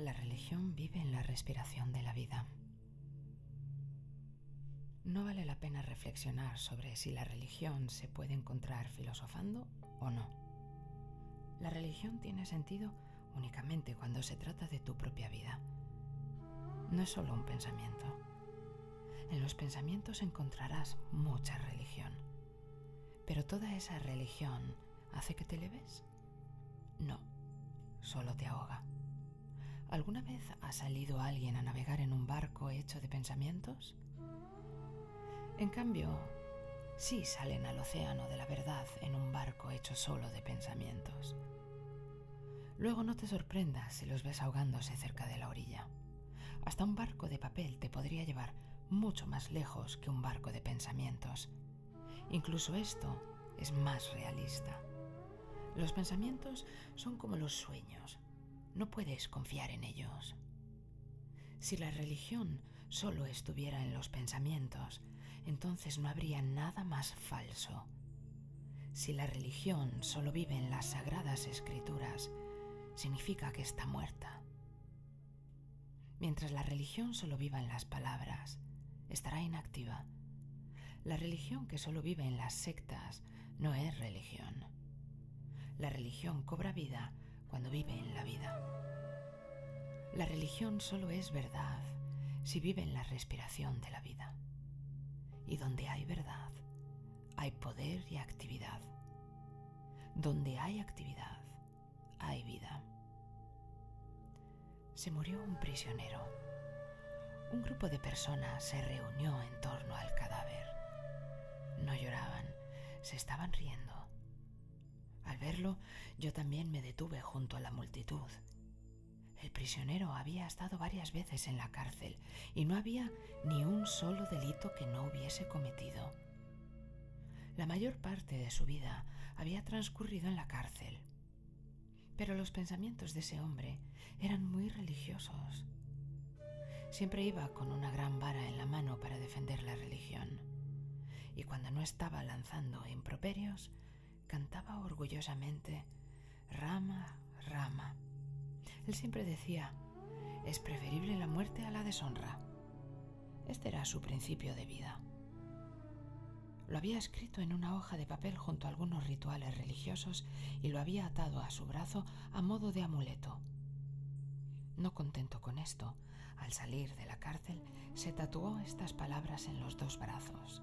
La religión vive en la respiración de la vida. No vale la pena reflexionar sobre si la religión se puede encontrar filosofando o no. La religión tiene sentido únicamente cuando se trata de tu propia vida. No es solo un pensamiento. En los pensamientos encontrarás mucha religión. Pero toda esa religión hace que te leves. No, solo te ahoga. ¿Alguna vez ha salido alguien a navegar en un barco hecho de pensamientos? En cambio, sí salen al océano de la verdad en un barco hecho solo de pensamientos. Luego no te sorprendas si los ves ahogándose cerca de la orilla. Hasta un barco de papel te podría llevar mucho más lejos que un barco de pensamientos. Incluso esto es más realista. Los pensamientos son como los sueños. No puedes confiar en ellos. Si la religión solo estuviera en los pensamientos, entonces no habría nada más falso. Si la religión solo vive en las sagradas escrituras, significa que está muerta. Mientras la religión solo viva en las palabras, estará inactiva. La religión que solo vive en las sectas no es religión. La religión cobra vida cuando vive en la vida. La religión solo es verdad si vive en la respiración de la vida. Y donde hay verdad, hay poder y actividad. Donde hay actividad, hay vida. Se murió un prisionero. Un grupo de personas se reunió en torno al cadáver. No lloraban, se estaban riendo. Al verlo, yo también me detuve junto a la multitud. El prisionero había estado varias veces en la cárcel y no había ni un solo delito que no hubiese cometido. La mayor parte de su vida había transcurrido en la cárcel. Pero los pensamientos de ese hombre eran muy religiosos. Siempre iba con una gran vara en la mano para defender la religión. Y cuando no estaba lanzando improperios, cantaba orgullosamente, Rama, Rama. Él siempre decía, es preferible la muerte a la deshonra. Este era su principio de vida. Lo había escrito en una hoja de papel junto a algunos rituales religiosos y lo había atado a su brazo a modo de amuleto. No contento con esto, al salir de la cárcel se tatuó estas palabras en los dos brazos.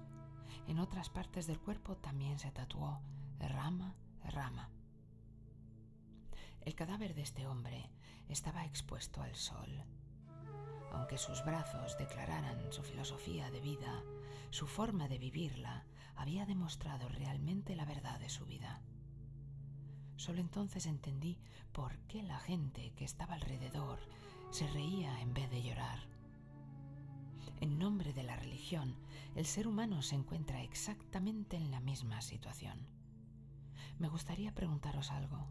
En otras partes del cuerpo también se tatuó rama, rama. El cadáver de este hombre estaba expuesto al sol. Aunque sus brazos declararan su filosofía de vida, su forma de vivirla había demostrado realmente la verdad de su vida. Solo entonces entendí por qué la gente que estaba alrededor se reía en vez de llorar. En nombre de la religión, el ser humano se encuentra exactamente en la misma situación me gustaría preguntaros algo.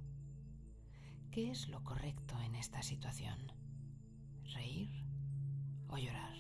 ¿Qué es lo correcto en esta situación? ¿Reír o llorar?